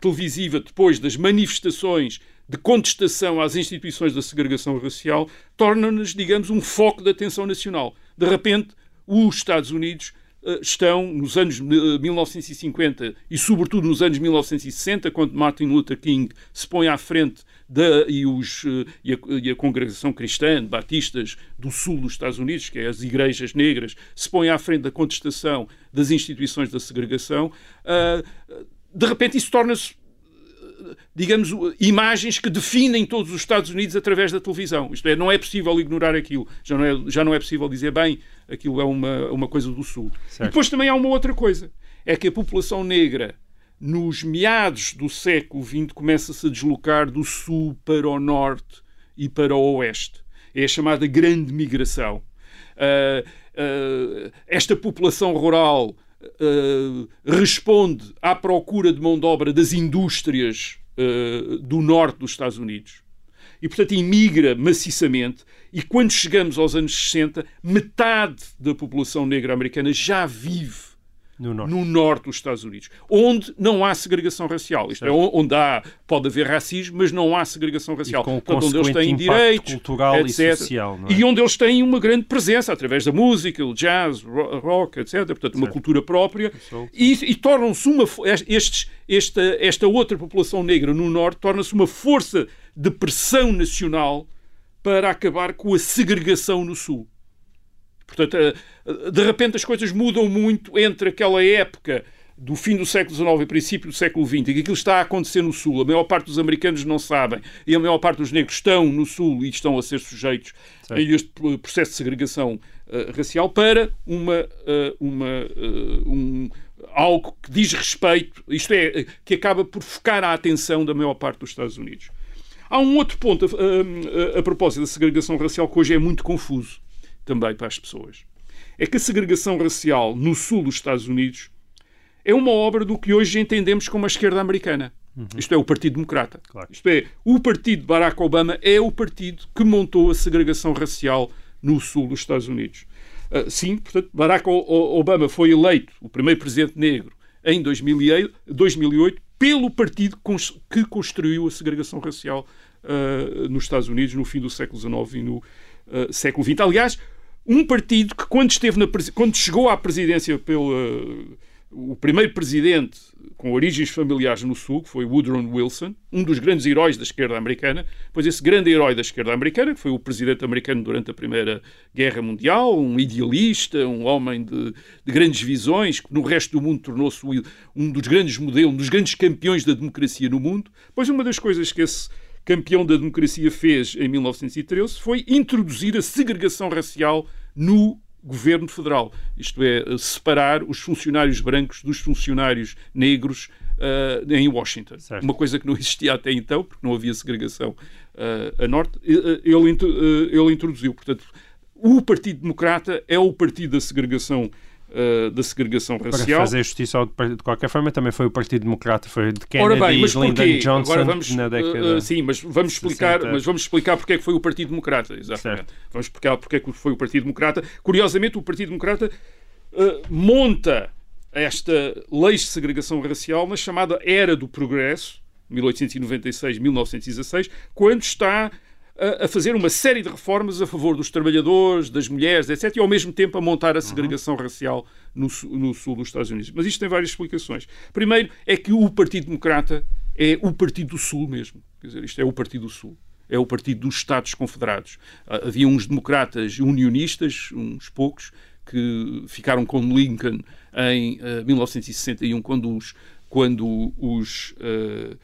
televisiva depois das manifestações de contestação às instituições da segregação racial torna-nos, digamos, um foco de atenção nacional. De repente, os Estados Unidos uh, estão, nos anos uh, eh, 1950 e, sobretudo, nos anos 1960, quando Martin Luther King se põe à frente da, e, os, uh, e, a, e, a, congregação cristã, batistas do sul dos Estados Unidos, que é as igrejas negras, se põe à frente da contestação das instituições da segregação, uh, de repente isso torna-se digamos, imagens que definem todos os Estados Unidos através da televisão. Isto é, não é possível ignorar aquilo. Já não é, já não é possível dizer, bem, aquilo é uma, uma coisa do Sul. Certo. Depois também há uma outra coisa. É que a população negra nos meados do século XX começa-se a deslocar do sul para o norte e para o oeste. É a chamada grande migração. Uh, uh, esta população rural uh, responde à procura de mão de obra das indústrias do norte dos Estados Unidos. E, portanto, imigra maciçamente. E quando chegamos aos anos 60, metade da população negra americana já vive No norte. no norte dos Estados Unidos, onde não há segregação racial. Isto é, onde há, pode haver racismo, mas não há segregação racial. com o Portanto, onde eles têm direitos, cultural e etc. social, não é? E onde eles têm uma grande presença através da música, o jazz, ro- rock, etc. Portanto, uma cultura própria. E, e tornam-se uma. Estes, esta, esta outra população negra no norte torna-se uma força de pressão nacional para acabar com a segregação no sul. Portanto, eh, de repente as coisas mudam muito entre aquela época do fim do século XIX e princípio do século XX, e que aquilo está a acontecer no Sul. A maior parte dos americanos não sabem, e a maior parte dos negros estão no Sul e estão a ser sujeitos a este processo de segregação eh, racial para uma, eh, uma, eh, um, algo que diz respeito, isto é, que acaba por focar a atenção da maior parte dos Estados Unidos. Há um outro ponto a, a- a propósito da segregação racial que hoje é muito confuso também para as pessoas. É que a segregação racial no sul dos Estados Unidos é uma obra do que hoje entendemos como a esquerda americana. Isto é, o Partido Democrata. Claro. Isto é, o partido de Barack Obama é o partido que montou a segregação racial no sul dos Estados Unidos. Ah, sim, portanto, Barack Obama foi eleito o primeiro presidente negro em 2008, 2008 pelo partido que construiu a segregação racial ah, nos Estados Unidos no fim do século XIX e no ah, século XX. Aliás, um partido que quando esteve na quando chegou à presidência pelo ah, o primeiro presidente com origens familiares no Sul, que foi Woodrow Wilson, um dos grandes heróis da esquerda americana, pois esse grande herói da esquerda americana, que foi o presidente americano durante a Primeira Guerra Mundial, um idealista, um homem de, de grandes visões, que no resto do mundo tornou-se um dos grandes modelos, um dos grandes campeões da democracia no mundo, pois uma das coisas que esse campeão da democracia fez em 1913 foi introduzir a segregação racial no governo federal. Isto é, separar os funcionários brancos dos funcionários negros ah, em Washington. Certo. Uma coisa que não existia até então, porque não havia segregação ah, a norte. Eh, eh, Ele, eh, ele introduziu. Portanto, o Partido Democrata é o partido da segregação, ah, da segregação Para racial. fazer justiça ao- de qualquer forma, também foi o Partido Democrata, foi de Kennedy Ora bem, e Lyndon? Johnson Agora vamos, na uh, década... uh, sim, mas vamos explicar, 60. mas vamos explicar porque é que foi o Partido Democrata, exatamente. Certo. Vamos explicar porque é que foi o Partido Democrata. Curiosamente, o Partido Democrata uh, monta esta lei de segregação racial na chamada Era do Progresso, 1896-1916, quando está a, a fazer uma série de reformas a favor dos trabalhadores, das mulheres, etc., e ao mesmo tempo a montar a segregação racial no, no sul dos Estados Unidos. Mas isto tem várias explicações. Primeiro é que o Partido Democrata é o Partido do Sul mesmo. Quer dizer, isto é o Partido do Sul. É o Partido dos Estados Confederados. Ah, Havia uns democratas unionistas, uns poucos, que ficaram com Lincoln em ah, 1961, quando os, quando os, ah,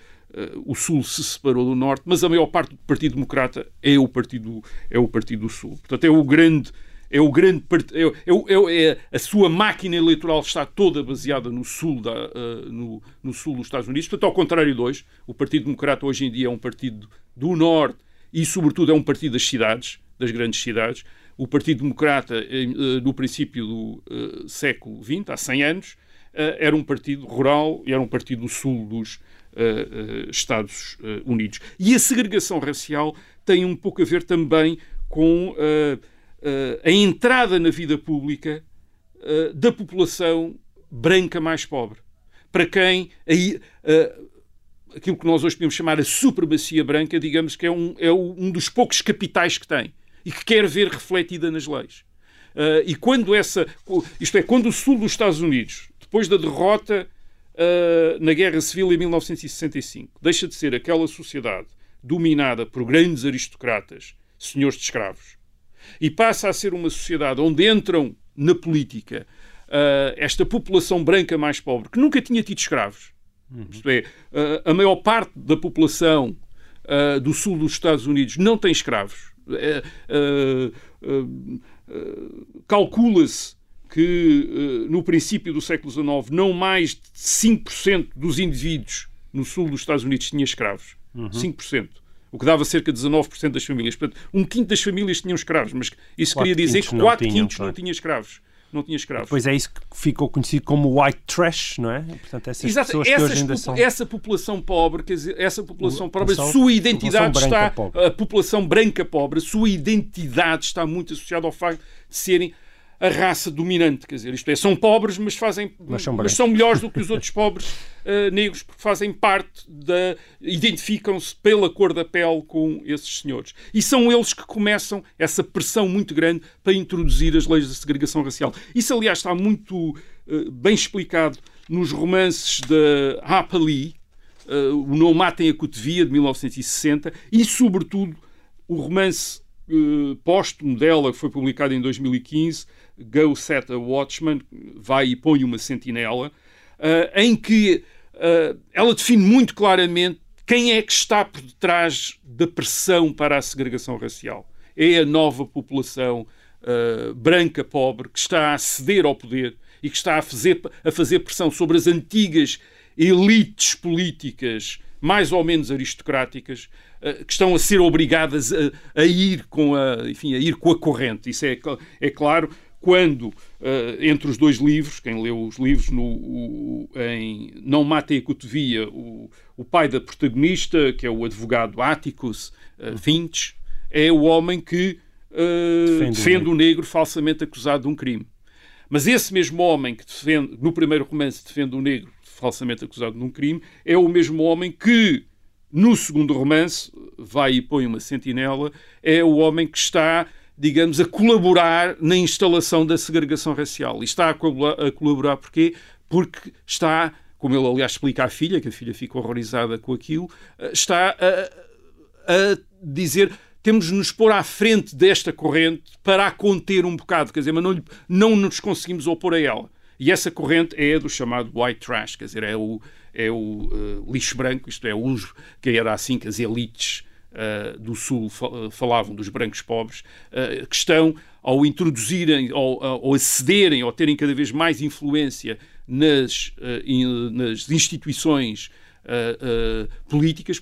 o Sul se separou do Norte, mas a maior parte do Partido Democrata é o Partido, é o partido do Sul. Portanto, é o grande. É o grande é, é, é, é- a sua máquina eleitoral está toda baseada no sul, da, ah, no, no sul dos Estados Unidos. Portanto, ao contrário de hoje, o Partido Democrata hoje em dia é um partido do Norte e, sobretudo, é um partido das cidades, das grandes cidades. O Partido Democrata, em, eh, no princípio do eh, século XX, há 100 anos, era um partido rural e era um partido do sul dos Estados eh, Unidos. E a segregação racial tem um pouco a ver também com eh, eh, a entrada na vida pública eh, da população branca mais pobre. Para quem aí, eh, aquilo que nós hoje podemos chamar a supremacia branca, digamos que é um, é um dos poucos capitais que tem e que quer ver refletida nas leis. E quando essa, isto é, quando o sul dos Estados Unidos, depois da derrota ah, na Guerra Civil em 1965, deixa de ser aquela sociedade dominada por grandes aristocratas, senhores de escravos, e passa a ser uma sociedade onde entram na política ah, esta população branca mais pobre, que nunca tinha tido escravos, isto é, ah, a maior parte da população ah, do sul dos Estados Unidos não tem escravos. Calcula-se que eh, no princípio do século XIX não mais de 5% dos indivíduos no sul dos Estados Unidos tinha escravos. 5%. O que dava cerca de 19% das famílias. Portanto, um quinto das famílias tinham escravos, mas isso Quatro queria dizer que não 4 tinham, quintos não tinham escravos. Não tinha escravos. Pois é isso que ficou conhecido como white trash, não é? Portanto, essas Exato, pessoas que essas hoje ainda são... essa população pobre, quer dizer, essa população O- pobre, a população- sua identidade população está, pobre. a população branca pobre, a sua identidade está muito associada ao facto de serem a raça dominante, quer dizer, isto é, são pobres, mas fazem, Mas são mas são melhores do que os outros pobres uh, negros, porque fazem parte da, identificam-se pela cor da pele com esses senhores. E são eles que começam essa pressão muito grande para introduzir as leis da segregação racial. Isso, aliás, está muito uh, bem explicado nos romances de Harper Lee, uh, o Não Matem a Cotovia, de 1960, e, sobretudo, o romance póstumo dela, que foi publicado em 2015, Go Set a Watchman, vai e põe uma sentinela, uh, em que uh, ela define muito claramente quem é que está por detrás da pressão para a segregação racial. É a nova população uh, branca pobre que está a ceder ao poder e que está a fazer, a fazer pressão sobre as antigas elites políticas mais ou menos aristocráticas que estão a ser obrigadas a, a, ir com a, enfim, a ir com a corrente. Isso é, é claro quando, uh, entre os dois livros, quem leu os livros no, o, em Não Matem a Cotovia, o, o pai da protagonista, que é o advogado Atticus uh, Finch, é o homem que uh, defende, defende o negro falsamente acusado de um crime. Mas esse mesmo homem que defende, no primeiro romance defende o negro falsamente acusado de um crime, é o mesmo homem que, no segundo romance, vai e põe uma sentinela, é o homem que está digamos, a colaborar na instalação da segregação racial. E está a colaborar, a colaborar porquê? Porque está, como ele aliás explica à filha, que a filha fica horrorizada com aquilo, está a, a dizer temos de nos pôr à frente desta corrente para a conter um bocado, quer dizer, mas não, não nos conseguimos opor a ela. E essa corrente é do chamado white trash, quer dizer, é o, é o uh, lixo branco, isto é, os, que era assim que as elites Uh, do Sul falavam dos brancos pobres, uh, que estão, ao introduzirem, ou, ou acederem, ou terem cada vez mais influência nas, nas instituições políticas,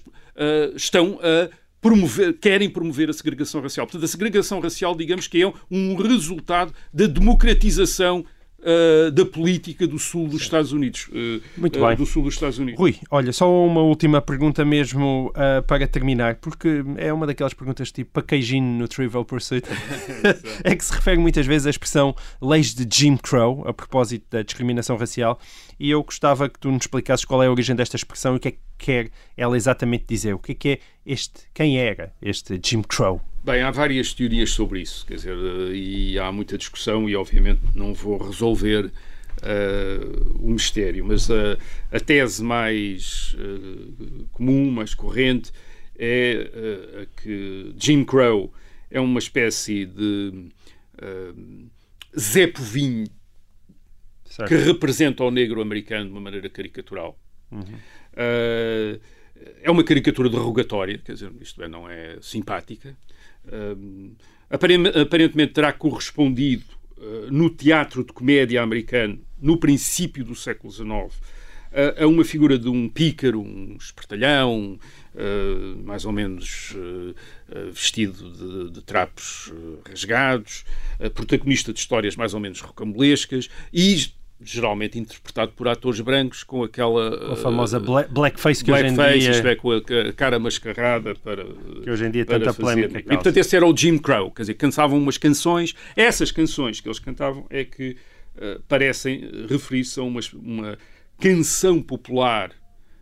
estão a promover, querem promover a segregação racial. Portanto, a segregação racial, digamos que é um resultado da democratização Uh, da política do sul dos Estados Unidos. Uh, Muito bem. do sul dos Estados Unidos. Rui, olha, só uma última pergunta mesmo para terminar, porque é uma daquelas perguntas tipo para queijinho no Trivial Pursuit. é que se refere muitas vezes à expressão leis de Jim Crow, a propósito da discriminação racial, e eu gostava que tu nos explicasses qual é a origem desta expressão e o que é que quer ela exatamente dizer. O que é que é este, quem era este Jim Crow? Bem, há várias teorias sobre isso, quer dizer, e há muita discussão e obviamente não vou resolver uh, o mistério, mas a, a tese mais uh, comum, mais corrente, é uh, que Jim Crow é uma espécie de Zé Povinho que representa o negro americano de uma maneira caricatural. Uhum. É uma caricatura derrogatória, quer dizer, isto é, não é simpática. Um, aparentemente terá correspondido uh, no teatro de comédia americano, no princípio do século XIX, uh, a uma figura de um pícaro, um espertalhão, uh, mais ou menos vestido de, de trapos rasgados, protagonista de histórias mais ou menos rocambolescas e geralmente interpretado por atores brancos com aquela a famosa black, blackface que blackface, hoje em dia isto é, com a cara mascarada para que hoje em dia para tanta fazer. polémica e portanto esse era o Jim Crow quer dizer cantavam umas canções essas canções que eles cantavam é que uh, parecem referir-se a uma, uma canção popular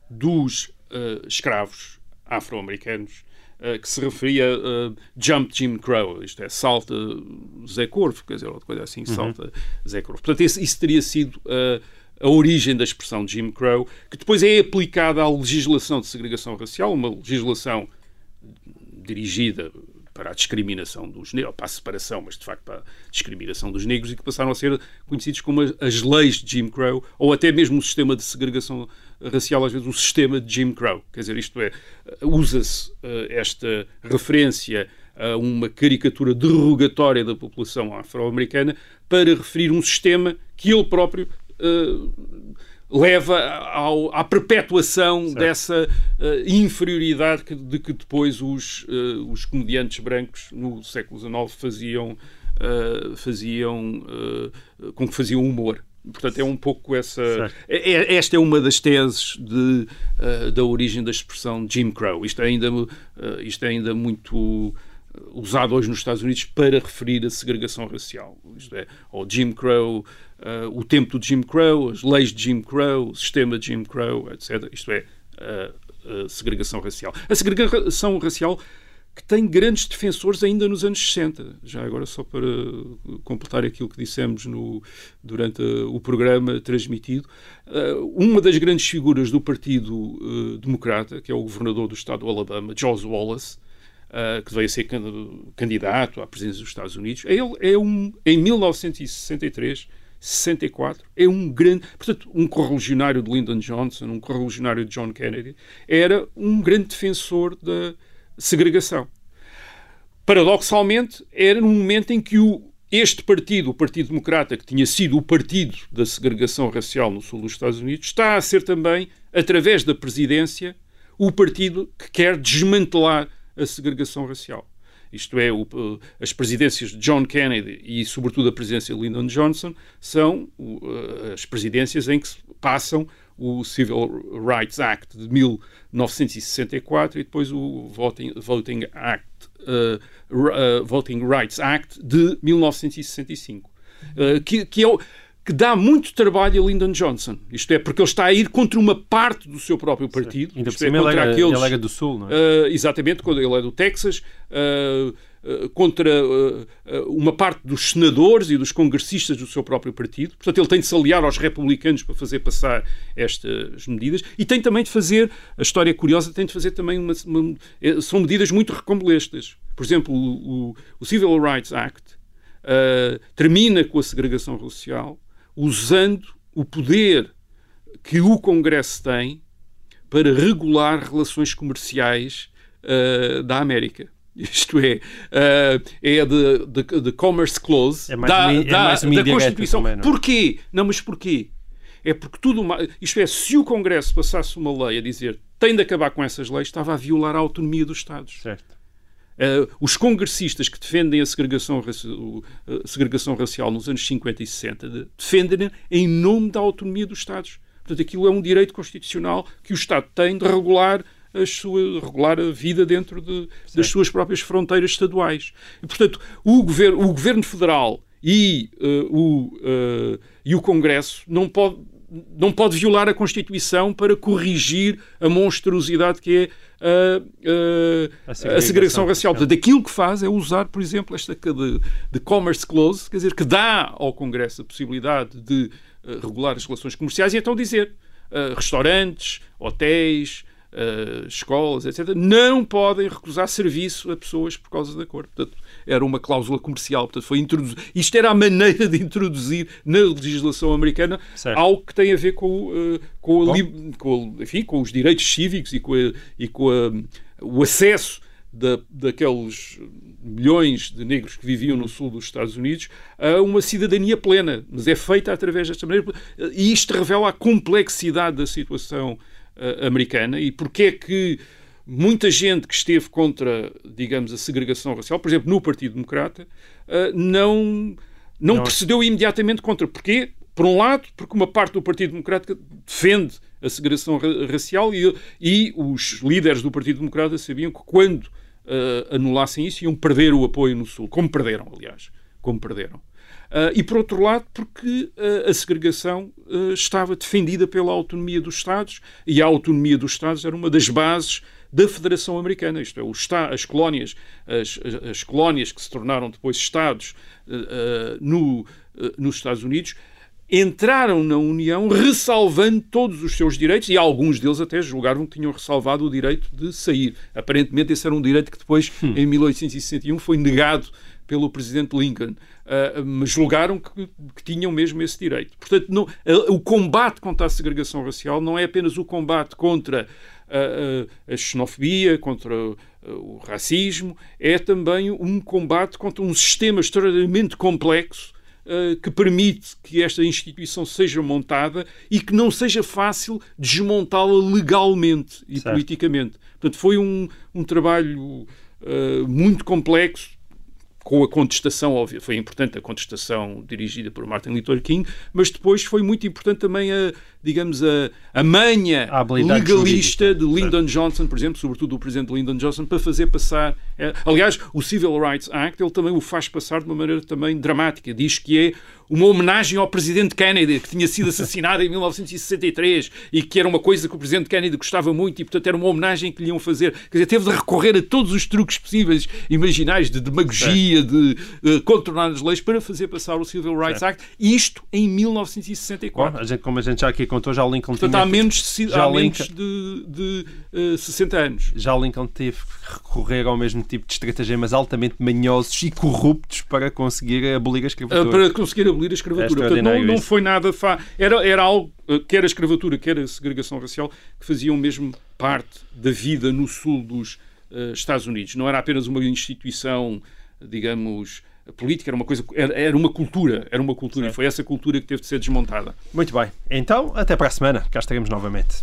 dos uh, escravos afro-americanos Uh, que se referia a uh, Jump Jim Crow, isto é, salta Zé Corvo, quer dizer, outra coisa assim, uhum. salta Zé Corvo. Portanto, isso, isso teria sido uh, a origem da expressão Jim Crow, que depois é aplicada à legislação de segregação racial, uma legislação dirigida para a discriminação dos negros, para a separação, mas de facto para a discriminação dos negros, e que passaram a ser conhecidos como as leis de Jim Crow, ou até mesmo o sistema de segregação racial, às vezes o sistema de Jim Crow. Quer dizer, isto é, usa-se uh, esta referência a uma caricatura derrogatória da população afro-americana para referir um sistema que ele próprio uh, leva ao, à perpetuação certo. dessa uh, inferioridade que, de que depois os, uh, os comediantes brancos no século XIX faziam, uh, faziam com que faziam humor. Portanto, é um pouco essa. É, é, esta é uma das teses de, da origem da expressão Jim Crow. Isto é ainda, isto é ainda muito usado hoje nos Estados Unidos para referir a segregação racial. Isto é, ao Jim Crow, uh, o tempo do Jim Crow, as leis de Jim Crow, o sistema de Jim Crow, etc. Isto é, a segregação racial. A segregação racial que tem grandes defensores ainda nos anos 60. Já agora, só para completar aquilo que dissemos no, durante o programa transmitido, uma das grandes figuras do Partido Democrata, que é o governador do estado do Alabama, George Wallace, que veio a ser candidato à presidência dos Estados Unidos, ele é um, em 1963, 64, é um grande, portanto, um correligionário de Lyndon Johnson, um correligionário de John Kennedy, era um grande defensor da segregação. Paradoxalmente, era num momento em que o, este partido, o Partido Democrata, que tinha sido o partido da segregação racial no sul dos Estados Unidos, está a ser também, através da presidência, o partido que quer desmantelar a segregação racial. Isto é, o, as presidências de John Kennedy e, sobretudo, a presidência de Lyndon Johnson são as presidências em que passam o Civil Rights Act de 1964 e depois o Voting, Voting Act, uh, uh, Voting Rights Act de 1965, uh, que, que é o que dá muito trabalho a Lyndon Johnson. Isto é, porque ele está a ir contra uma parte do seu próprio partido. Ainda por é, cima ele, aqueles, ele era do Sul, não é? Exatamente, quando ele é do Texas. Uh, contra uma parte dos senadores e dos congressistas do seu próprio partido. Portanto, ele tem de se aliar aos republicanos para fazer passar estas medidas e tem também de fazer, a história curiosa, tem de fazer também uma, uma são medidas muito recombolestas. Por exemplo, o, o, Civil Rights Act termina com a segregação racial usando o poder que o Congresso tem para regular relações comerciais uh, da América. Isto é, uh, é de, Commerce Clause é mais, da, é da, da Constituição. Também, não? É? Porquê? Não, mas porquê? É porque tudo. Isto é, se o Congresso passasse uma lei a dizer tem de acabar com essas leis, estava a violar a autonomia dos Estados. Certo. Uh, os congressistas que defendem a segregação, a segregação racial nos anos 50 e 60 defendem em nome da autonomia dos Estados. Portanto, aquilo é um direito constitucional que o Estado tem de regular a, sua, regular a vida dentro de, das suas próprias fronteiras estaduais. E, portanto, o governo, o governo federal e, uh, o, uh, e o Congresso não pode não pode violar a Constituição para corrigir a monstruosidade que é a, segregação, a segregação racial. Portanto, aquilo que faz é usar, por exemplo, esta de, de Commerce Clause, quer dizer, que dá ao Congresso a possibilidade de uh, regular as relações comerciais e então dizer restaurantes, hotéis, uh, escolas, etc., não podem recusar serviço a pessoas por causa da cor. Portanto, era uma cláusula comercial. Portanto, foi introduzir. Isto era a maneira de introduzir na legislação americana certo. algo que tem a ver com, uh, com, a, com, enfim, com os direitos cívicos e com, a, e com a, o acesso da, daqueles milhões de negros que viviam no sul dos Estados Unidos a uma cidadania plena, mas é feita através desta maneira. E isto revela a complexidade da situação uh, americana e porque é que muita gente que esteve contra, digamos, a segregação racial, por exemplo, no Partido Democrata, uh, não, não, não procedeu imediatamente contra. Porquê? Por um lado, porque uma parte do Partido Democrata defende a segregação racial e, e os líderes do Partido Democrata sabiam que quando uh, anulassem isso iam perder o apoio no Sul, como perderam, aliás, como perderam. Uh, e por outro lado, porque uh, a segregação uh, estava defendida pela autonomia dos Estados e a autonomia dos Estados era uma das bases da Federação Americana, isto é, o está, as colónias, as, as, as, colónias que se tornaram depois Estados no, nos Estados Unidos, entraram na União ressalvando todos os seus direitos e alguns deles até julgaram que tinham ressalvado o direito de sair. Aparentemente esse era um direito que depois, hum. em 1861, foi negado pelo presidente Lincoln, mas julgaram que, que, tinham mesmo esse direito. Portanto, não, o combate contra a segregação racial não é apenas o combate contra a, a xenofobia, contra o racismo, é também um combate contra um sistema extraordinariamente complexo que permite que esta instituição seja montada e que não seja fácil desmontá-la legalmente e certo. politicamente. Portanto, foi um, um trabalho uh, muito complexo com a contestação, óbvia, foi importante a contestação dirigida por Martin Luther King, mas depois foi muito importante também a, digamos, a, a manha a legalista jurídica. de Lyndon Johnson, por exemplo, sobretudo o presidente Lyndon Johnson, para fazer passar aliás, o Civil Rights Act ele também o faz passar de uma maneira também dramática. Diz que é uma homenagem ao presidente Kennedy, que tinha sido assassinado em 1963 e que era uma coisa que o presidente Kennedy gostava muito e, portanto, era uma homenagem que lhe iam fazer. Quer dizer, teve de recorrer a todos os truques possíveis, imaginais, de demagogia, de uh, contornar as leis para fazer passar o Civil Rights Act. Isto em 1964. Bom, a gente, como a gente já aqui contou, já o Lincoln Portanto, tinha... há menos, já há Lincoln- menos de, de uh, 60 anos. Já o Lincoln teve que recorrer ao mesmo tipo de estratagemas altamente manhosos e corruptos para conseguir abolir a escravatura. Uh, para conseguir abolir a É escravatura. Portanto, não, não foi nada. Fa... Era, era algo, uh, quer a escravatura, quer a segregação racial, que faziam mesmo parte da vida no sul dos uh, Estados Unidos. Não era apenas uma instituição, digamos, política, era uma coisa, era, era uma cultura. Era uma cultura. E foi essa cultura que teve de ser desmontada. Muito bem. Então, até para a semana. Cá estaremos novamente.